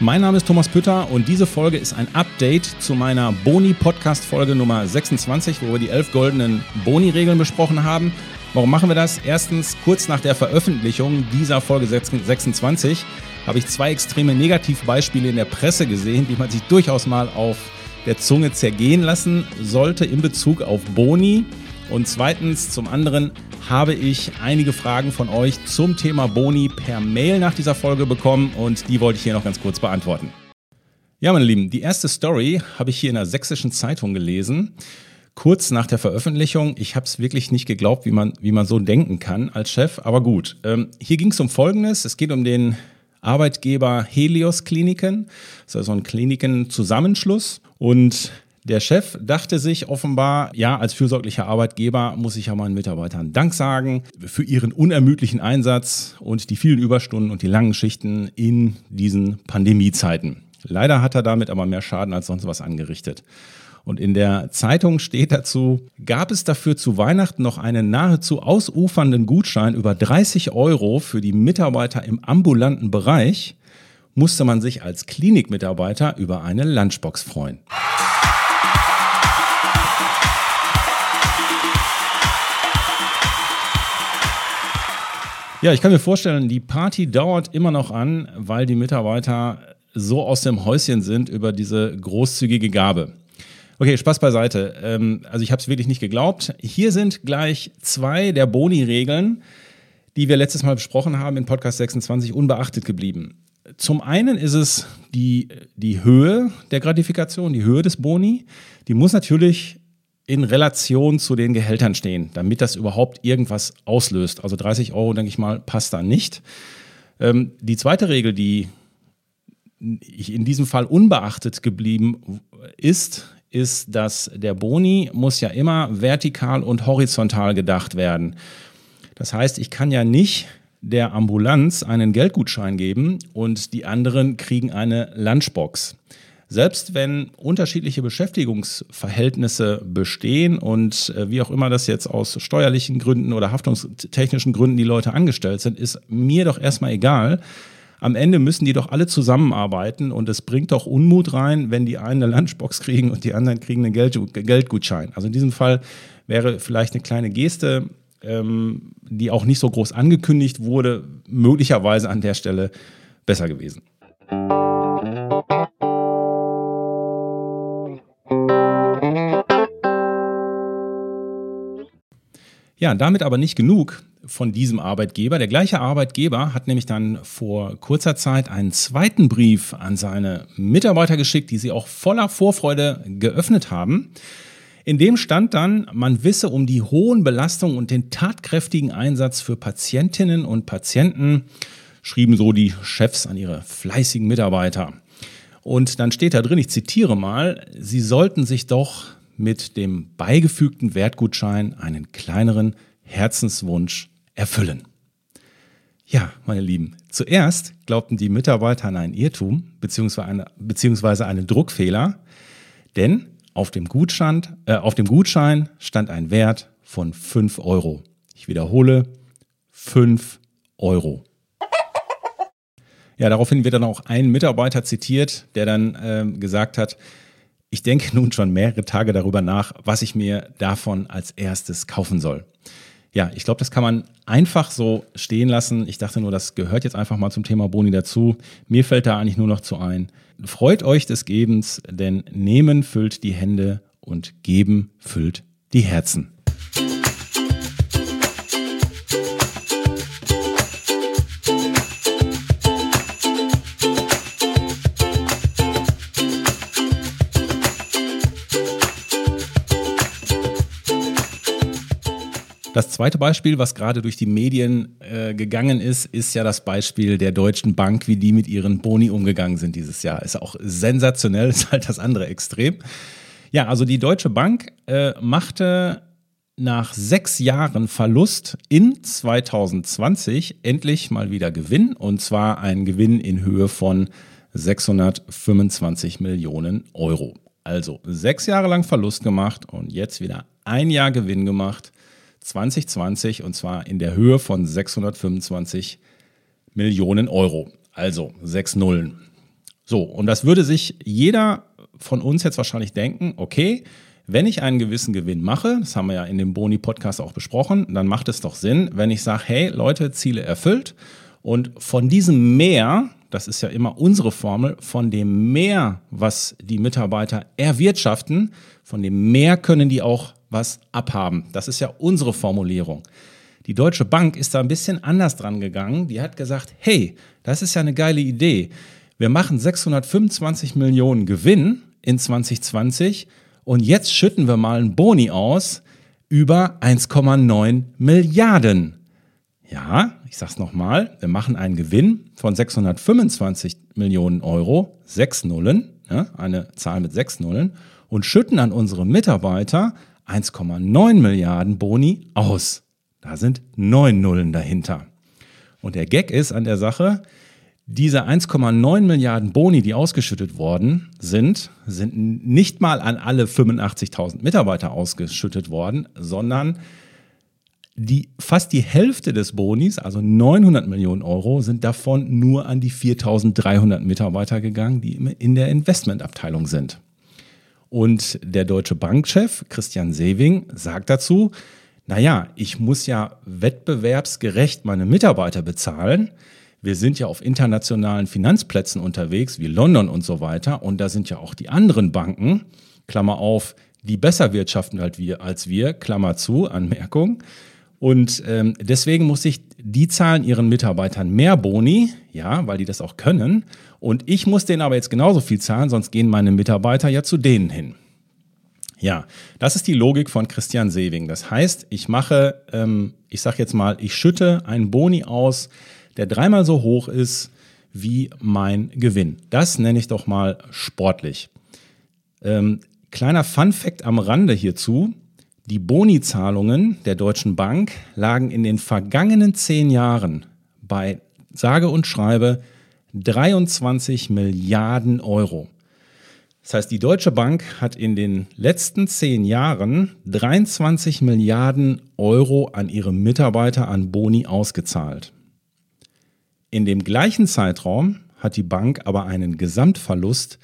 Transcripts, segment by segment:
Mein Name ist Thomas Pütter und diese Folge ist ein Update zu meiner Boni-Podcast-Folge Nummer 26, wo wir die elf goldenen Boni-Regeln besprochen haben. Warum machen wir das? Erstens, kurz nach der Veröffentlichung dieser Folge 26 habe ich zwei extreme Negativbeispiele in der Presse gesehen, die man sich durchaus mal auf der Zunge zergehen lassen sollte in Bezug auf Boni. Und zweitens, zum anderen habe ich einige Fragen von euch zum Thema Boni per Mail nach dieser Folge bekommen und die wollte ich hier noch ganz kurz beantworten. Ja, meine Lieben, die erste Story habe ich hier in der sächsischen Zeitung gelesen. Kurz nach der Veröffentlichung. Ich habe es wirklich nicht geglaubt, wie man, wie man so denken kann als Chef. Aber gut, ähm, hier ging es um Folgendes. Es geht um den Arbeitgeber Helios Kliniken. Das ist also ein Klinikenzusammenschluss. Und der Chef dachte sich offenbar, ja, als fürsorglicher Arbeitgeber muss ich ja meinen Mitarbeitern Dank sagen für ihren unermüdlichen Einsatz und die vielen Überstunden und die langen Schichten in diesen Pandemiezeiten. Leider hat er damit aber mehr Schaden als sonst was angerichtet. Und in der Zeitung steht dazu, gab es dafür zu Weihnachten noch einen nahezu ausufernden Gutschein über 30 Euro für die Mitarbeiter im ambulanten Bereich, musste man sich als Klinikmitarbeiter über eine Lunchbox freuen. Ja, ich kann mir vorstellen, die Party dauert immer noch an, weil die Mitarbeiter so aus dem Häuschen sind über diese großzügige Gabe. Okay, Spaß beiseite. Ähm, also ich habe es wirklich nicht geglaubt. Hier sind gleich zwei der Boni-Regeln, die wir letztes Mal besprochen haben in Podcast 26, unbeachtet geblieben. Zum einen ist es die, die Höhe der Gratifikation, die Höhe des Boni. Die muss natürlich in Relation zu den Gehältern stehen, damit das überhaupt irgendwas auslöst. Also 30 Euro, denke ich mal, passt da nicht. Ähm, die zweite Regel, die in diesem Fall unbeachtet geblieben ist, ist, dass der Boni muss ja immer vertikal und horizontal gedacht werden. Das heißt, ich kann ja nicht der Ambulanz einen Geldgutschein geben und die anderen kriegen eine Lunchbox. Selbst wenn unterschiedliche Beschäftigungsverhältnisse bestehen und äh, wie auch immer das jetzt aus steuerlichen Gründen oder haftungstechnischen Gründen die Leute angestellt sind, ist mir doch erstmal egal. Am Ende müssen die doch alle zusammenarbeiten und es bringt doch Unmut rein, wenn die einen eine Lunchbox kriegen und die anderen kriegen einen Geld, Geldgutschein. Also in diesem Fall wäre vielleicht eine kleine Geste, ähm, die auch nicht so groß angekündigt wurde, möglicherweise an der Stelle besser gewesen. Ja, damit aber nicht genug von diesem Arbeitgeber. Der gleiche Arbeitgeber hat nämlich dann vor kurzer Zeit einen zweiten Brief an seine Mitarbeiter geschickt, die sie auch voller Vorfreude geöffnet haben. In dem stand dann, man wisse um die hohen Belastungen und den tatkräftigen Einsatz für Patientinnen und Patienten, schrieben so die Chefs an ihre fleißigen Mitarbeiter. Und dann steht da drin, ich zitiere mal, sie sollten sich doch mit dem beigefügten Wertgutschein einen kleineren Herzenswunsch erfüllen. Ja, meine Lieben, zuerst glaubten die Mitarbeiter an einen Irrtum beziehungsweise einen Druckfehler, denn auf dem, Gutschein, äh, auf dem Gutschein stand ein Wert von 5 Euro. Ich wiederhole, 5 Euro. Ja, daraufhin wird dann auch ein Mitarbeiter zitiert, der dann äh, gesagt hat, ich denke nun schon mehrere Tage darüber nach, was ich mir davon als erstes kaufen soll. Ja, ich glaube, das kann man einfach so stehen lassen. Ich dachte nur, das gehört jetzt einfach mal zum Thema Boni dazu. Mir fällt da eigentlich nur noch zu ein. Freut euch des Gebens, denn Nehmen füllt die Hände und Geben füllt die Herzen. Das zweite Beispiel, was gerade durch die Medien äh, gegangen ist, ist ja das Beispiel der Deutschen Bank, wie die mit ihren Boni umgegangen sind dieses Jahr. Ist auch sensationell, ist halt das andere Extrem. Ja, also die Deutsche Bank äh, machte nach sechs Jahren Verlust in 2020 endlich mal wieder Gewinn und zwar ein Gewinn in Höhe von 625 Millionen Euro. Also sechs Jahre lang Verlust gemacht und jetzt wieder ein Jahr Gewinn gemacht 2020 und zwar in der Höhe von 625 Millionen Euro. Also sechs Nullen. So, und das würde sich jeder von uns jetzt wahrscheinlich denken, okay, wenn ich einen gewissen Gewinn mache, das haben wir ja in dem Boni-Podcast auch besprochen, dann macht es doch Sinn, wenn ich sage, hey Leute, Ziele erfüllt und von diesem Mehr, das ist ja immer unsere Formel, von dem Mehr, was die Mitarbeiter erwirtschaften, von dem Mehr können die auch was abhaben. Das ist ja unsere Formulierung. Die Deutsche Bank ist da ein bisschen anders dran gegangen. Die hat gesagt, hey, das ist ja eine geile Idee. Wir machen 625 Millionen Gewinn in 2020 und jetzt schütten wir mal einen Boni aus über 1,9 Milliarden. Ja, ich sag's nochmal, wir machen einen Gewinn von 625 Millionen Euro, sechs Nullen, ja, eine Zahl mit sechs Nullen, und schütten an unsere Mitarbeiter 1,9 Milliarden Boni aus. Da sind neun Nullen dahinter. Und der Gag ist an der Sache, diese 1,9 Milliarden Boni, die ausgeschüttet worden sind, sind nicht mal an alle 85.000 Mitarbeiter ausgeschüttet worden, sondern die, fast die Hälfte des Bonis, also 900 Millionen Euro, sind davon nur an die 4.300 Mitarbeiter gegangen, die in der Investmentabteilung sind. Und der deutsche Bankchef Christian Sewing sagt dazu, naja, ich muss ja wettbewerbsgerecht meine Mitarbeiter bezahlen wir sind ja auf internationalen Finanzplätzen unterwegs, wie London und so weiter. Und da sind ja auch die anderen Banken, Klammer auf, die besser wirtschaften als wir, als wir Klammer zu, Anmerkung. Und ähm, deswegen muss ich, die zahlen ihren Mitarbeitern mehr Boni, ja, weil die das auch können. Und ich muss denen aber jetzt genauso viel zahlen, sonst gehen meine Mitarbeiter ja zu denen hin. Ja, das ist die Logik von Christian Sewing. Das heißt, ich mache, ähm, ich sage jetzt mal, ich schütte einen Boni aus, der dreimal so hoch ist wie mein Gewinn. Das nenne ich doch mal sportlich. Ähm, kleiner Fun-Fact am Rande hierzu. Die Boni-Zahlungen der Deutschen Bank lagen in den vergangenen zehn Jahren bei sage und schreibe 23 Milliarden Euro. Das heißt, die Deutsche Bank hat in den letzten zehn Jahren 23 Milliarden Euro an ihre Mitarbeiter an Boni ausgezahlt. In dem gleichen Zeitraum hat die Bank aber einen Gesamtverlust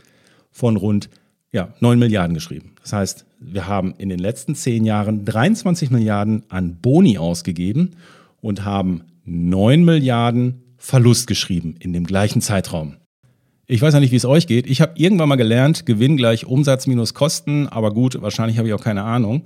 von rund ja, 9 Milliarden geschrieben. Das heißt, wir haben in den letzten zehn Jahren 23 Milliarden an Boni ausgegeben und haben 9 Milliarden Verlust geschrieben in dem gleichen Zeitraum. Ich weiß ja nicht, wie es euch geht. Ich habe irgendwann mal gelernt, Gewinn gleich Umsatz minus Kosten, aber gut, wahrscheinlich habe ich auch keine Ahnung.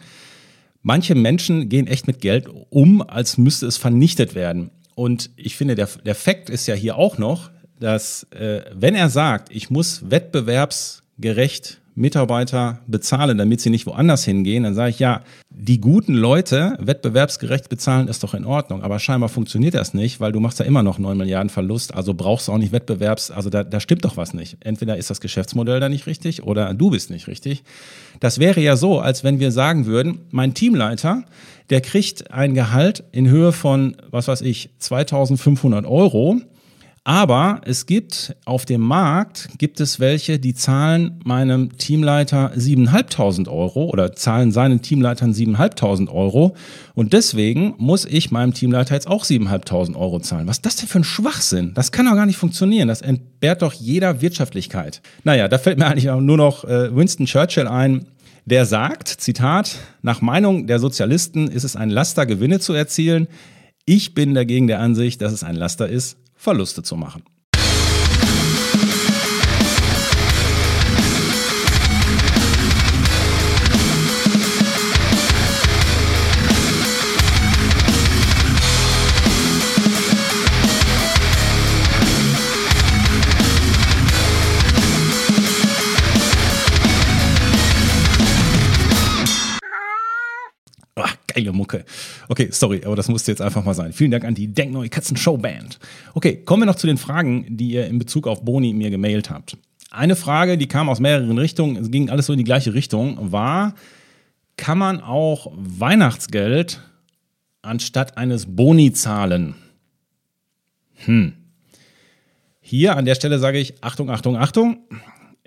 Manche Menschen gehen echt mit Geld um, als müsste es vernichtet werden. Und ich finde, der, der Fakt ist ja hier auch noch, dass äh, wenn er sagt, ich muss wettbewerbsgerecht Mitarbeiter bezahlen, damit sie nicht woanders hingehen, dann sage ich ja, die guten Leute wettbewerbsgerecht bezahlen ist doch in Ordnung, aber scheinbar funktioniert das nicht, weil du machst ja immer noch 9 Milliarden Verlust, also brauchst du auch nicht Wettbewerbs, also da, da stimmt doch was nicht. Entweder ist das Geschäftsmodell da nicht richtig oder du bist nicht richtig. Das wäre ja so, als wenn wir sagen würden, mein Teamleiter, der kriegt ein Gehalt in Höhe von, was weiß ich, 2500 Euro. Aber es gibt auf dem Markt, gibt es welche, die zahlen meinem Teamleiter 7.500 Euro oder zahlen seinen Teamleitern 7.500 Euro. Und deswegen muss ich meinem Teamleiter jetzt auch 7.500 Euro zahlen. Was ist das denn für ein Schwachsinn? Das kann doch gar nicht funktionieren. Das entbehrt doch jeder Wirtschaftlichkeit. Naja, da fällt mir eigentlich nur noch äh, Winston Churchill ein der sagt, Zitat, nach Meinung der Sozialisten ist es ein Laster, Gewinne zu erzielen. Ich bin dagegen der Ansicht, dass es ein Laster ist, Verluste zu machen. Geile Mucke. Okay, sorry, aber das musste jetzt einfach mal sein. Vielen Dank an die Denkneue Katzen Show Band. Okay, kommen wir noch zu den Fragen, die ihr in Bezug auf Boni mir gemailt habt. Eine Frage, die kam aus mehreren Richtungen, es ging alles so in die gleiche Richtung, war, kann man auch Weihnachtsgeld anstatt eines Boni zahlen? Hm. Hier an der Stelle sage ich, Achtung, Achtung, Achtung.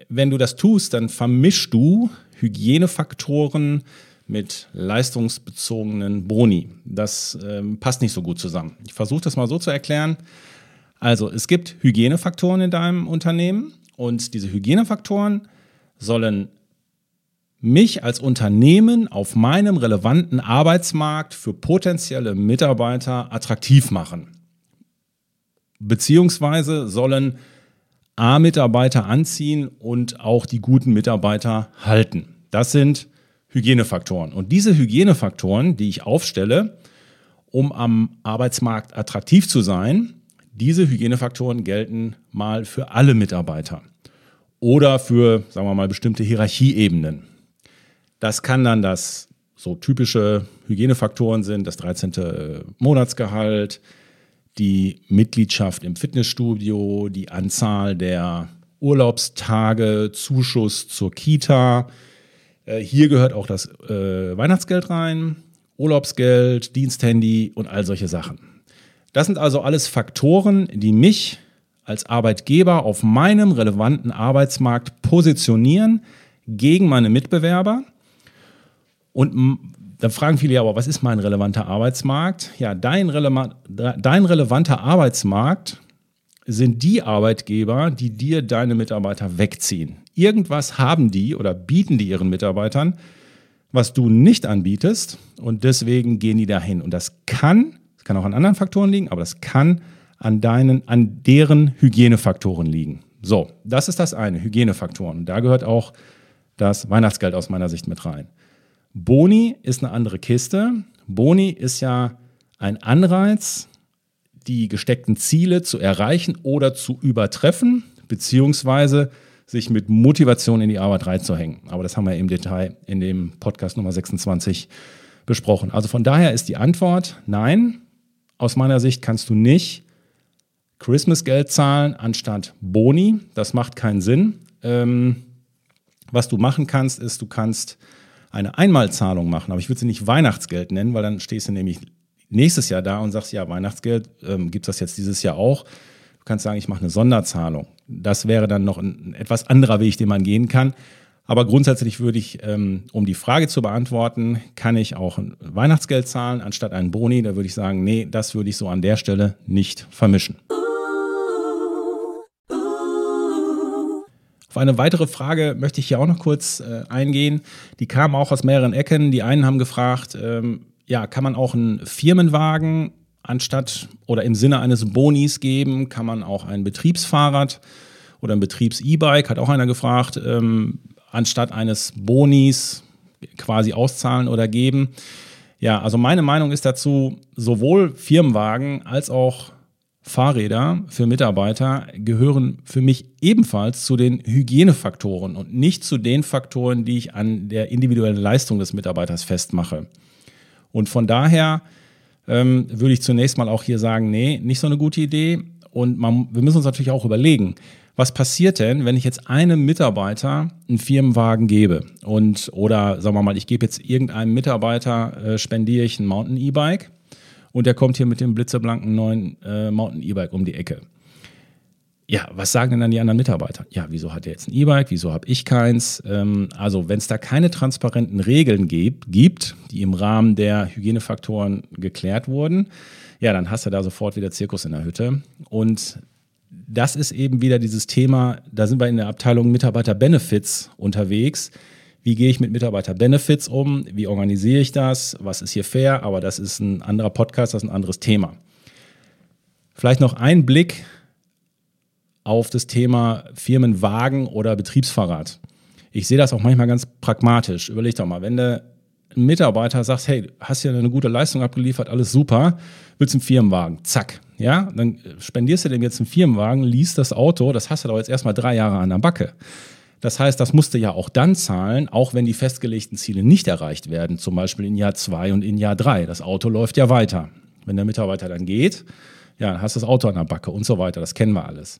Wenn du das tust, dann vermischst du Hygienefaktoren mit leistungsbezogenen Boni. Das ähm, passt nicht so gut zusammen. Ich versuche das mal so zu erklären. Also es gibt Hygienefaktoren in deinem Unternehmen und diese Hygienefaktoren sollen mich als Unternehmen auf meinem relevanten Arbeitsmarkt für potenzielle Mitarbeiter attraktiv machen. Beziehungsweise sollen A-Mitarbeiter anziehen und auch die guten Mitarbeiter halten. Das sind Hygienefaktoren. Und diese Hygienefaktoren, die ich aufstelle, um am Arbeitsmarkt attraktiv zu sein, diese Hygienefaktoren gelten mal für alle Mitarbeiter oder für, sagen wir mal, bestimmte Hierarchieebenen. Das kann dann das so typische Hygienefaktoren sind, das 13. Äh, Monatsgehalt, die Mitgliedschaft im Fitnessstudio, die Anzahl der Urlaubstage, Zuschuss zur Kita. Äh, hier gehört auch das äh, Weihnachtsgeld rein, Urlaubsgeld, Diensthandy und all solche Sachen. Das sind also alles Faktoren, die mich als Arbeitgeber auf meinem relevanten Arbeitsmarkt positionieren gegen meine Mitbewerber. Und dann fragen viele ja, aber was ist mein relevanter Arbeitsmarkt? Ja, dein, relevant, dein relevanter Arbeitsmarkt sind die Arbeitgeber, die dir deine Mitarbeiter wegziehen. Irgendwas haben die oder bieten die ihren Mitarbeitern, was du nicht anbietest und deswegen gehen die dahin. Und das kann, das kann auch an anderen Faktoren liegen, aber das kann an deinen, an deren Hygienefaktoren liegen. So, das ist das eine, Hygienefaktoren. Und da gehört auch das Weihnachtsgeld aus meiner Sicht mit rein. Boni ist eine andere Kiste. Boni ist ja ein Anreiz, die gesteckten Ziele zu erreichen oder zu übertreffen, beziehungsweise sich mit Motivation in die Arbeit reinzuhängen. Aber das haben wir im Detail in dem Podcast Nummer 26 besprochen. Also von daher ist die Antwort nein. Aus meiner Sicht kannst du nicht Christmas-Geld zahlen anstatt Boni. Das macht keinen Sinn. Ähm, was du machen kannst, ist, du kannst eine Einmalzahlung machen, aber ich würde sie nicht Weihnachtsgeld nennen, weil dann stehst du nämlich nächstes Jahr da und sagst, ja, Weihnachtsgeld, ähm, gibt es das jetzt dieses Jahr auch? Du kannst sagen, ich mache eine Sonderzahlung. Das wäre dann noch ein, ein etwas anderer Weg, den man gehen kann. Aber grundsätzlich würde ich, ähm, um die Frage zu beantworten, kann ich auch ein Weihnachtsgeld zahlen anstatt einen Boni? Da würde ich sagen, nee, das würde ich so an der Stelle nicht vermischen. Auf eine weitere Frage möchte ich hier auch noch kurz äh, eingehen. Die kam auch aus mehreren Ecken. Die einen haben gefragt, ähm, ja, kann man auch einen Firmenwagen anstatt oder im Sinne eines Bonis geben? Kann man auch ein Betriebsfahrrad oder ein Betriebs-E-Bike, hat auch einer gefragt, ähm, anstatt eines Bonis quasi auszahlen oder geben? Ja, also meine Meinung ist dazu, sowohl Firmenwagen als auch Fahrräder für Mitarbeiter gehören für mich ebenfalls zu den Hygienefaktoren und nicht zu den Faktoren, die ich an der individuellen Leistung des Mitarbeiters festmache. Und von daher ähm, würde ich zunächst mal auch hier sagen, nee, nicht so eine gute Idee. Und man, wir müssen uns natürlich auch überlegen, was passiert denn, wenn ich jetzt einem Mitarbeiter einen Firmenwagen gebe und oder sagen wir mal, ich gebe jetzt irgendeinem Mitarbeiter, äh, spendiere ich ein Mountain E-Bike und der kommt hier mit dem blitzeblanken neuen äh, Mountain E-Bike um die Ecke. Ja, was sagen denn dann die anderen Mitarbeiter? Ja, wieso hat er jetzt ein E-Bike? Wieso habe ich keins? Ähm, also, wenn es da keine transparenten Regeln gibt, gibt, die im Rahmen der Hygienefaktoren geklärt wurden, ja, dann hast du da sofort wieder Zirkus in der Hütte. Und das ist eben wieder dieses Thema, da sind wir in der Abteilung Mitarbeiter Benefits unterwegs wie gehe ich mit Mitarbeiter-Benefits um, wie organisiere ich das, was ist hier fair, aber das ist ein anderer Podcast, das ist ein anderes Thema. Vielleicht noch ein Blick auf das Thema Firmenwagen oder Betriebsfahrrad. Ich sehe das auch manchmal ganz pragmatisch. Überleg doch mal, wenn du ein Mitarbeiter sagst, hey, hast ja eine gute Leistung abgeliefert, alles super, willst einen Firmenwagen, zack, ja, dann spendierst du dem jetzt einen Firmenwagen, liest das Auto, das hast du doch jetzt erstmal drei Jahre an der Backe. Das heißt, das musste ja auch dann zahlen, auch wenn die festgelegten Ziele nicht erreicht werden, zum Beispiel in Jahr zwei und in Jahr drei. Das Auto läuft ja weiter. Wenn der Mitarbeiter dann geht, ja, hast du das Auto an der Backe und so weiter. Das kennen wir alles.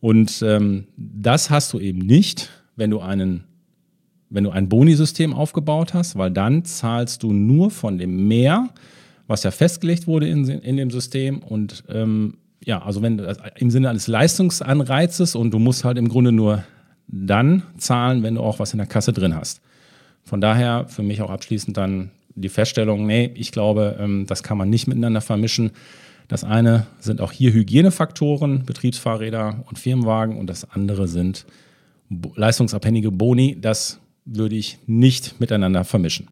Und ähm, das hast du eben nicht, wenn du einen wenn du ein Boni-System aufgebaut hast, weil dann zahlst du nur von dem Mehr, was ja festgelegt wurde in, in dem System und ähm, ja, also wenn im Sinne eines Leistungsanreizes und du musst halt im Grunde nur dann zahlen, wenn du auch was in der Kasse drin hast. Von daher für mich auch abschließend dann die Feststellung, nee, ich glaube, ähm, das kann man nicht miteinander vermischen. Das eine sind auch hier Hygienefaktoren, Betriebsfahrräder und Firmenwagen und das andere sind leistungsabhängige Boni. Das würde ich nicht miteinander vermischen.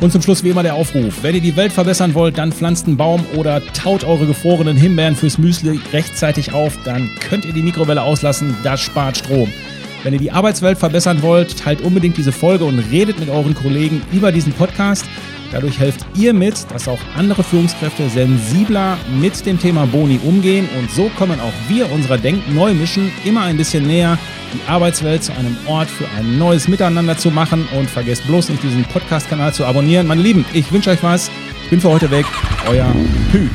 Und zum Schluss wie immer der Aufruf. Wenn ihr die Welt verbessern wollt, dann pflanzt einen Baum oder taut eure gefrorenen Himbeeren fürs Müsli rechtzeitig auf. Dann könnt ihr die Mikrowelle auslassen. Das spart Strom. Wenn ihr die Arbeitswelt verbessern wollt, teilt unbedingt diese Folge und redet mit euren Kollegen über diesen Podcast. Dadurch helft ihr mit, dass auch andere Führungskräfte sensibler mit dem Thema Boni umgehen und so kommen auch wir unserer Denk-Neumischen immer ein bisschen näher die Arbeitswelt zu einem Ort für ein neues Miteinander zu machen. Und vergesst bloß nicht, diesen Podcast-Kanal zu abonnieren. Meine Lieben, ich wünsche euch was. Ich bin für heute weg. Euer Hü.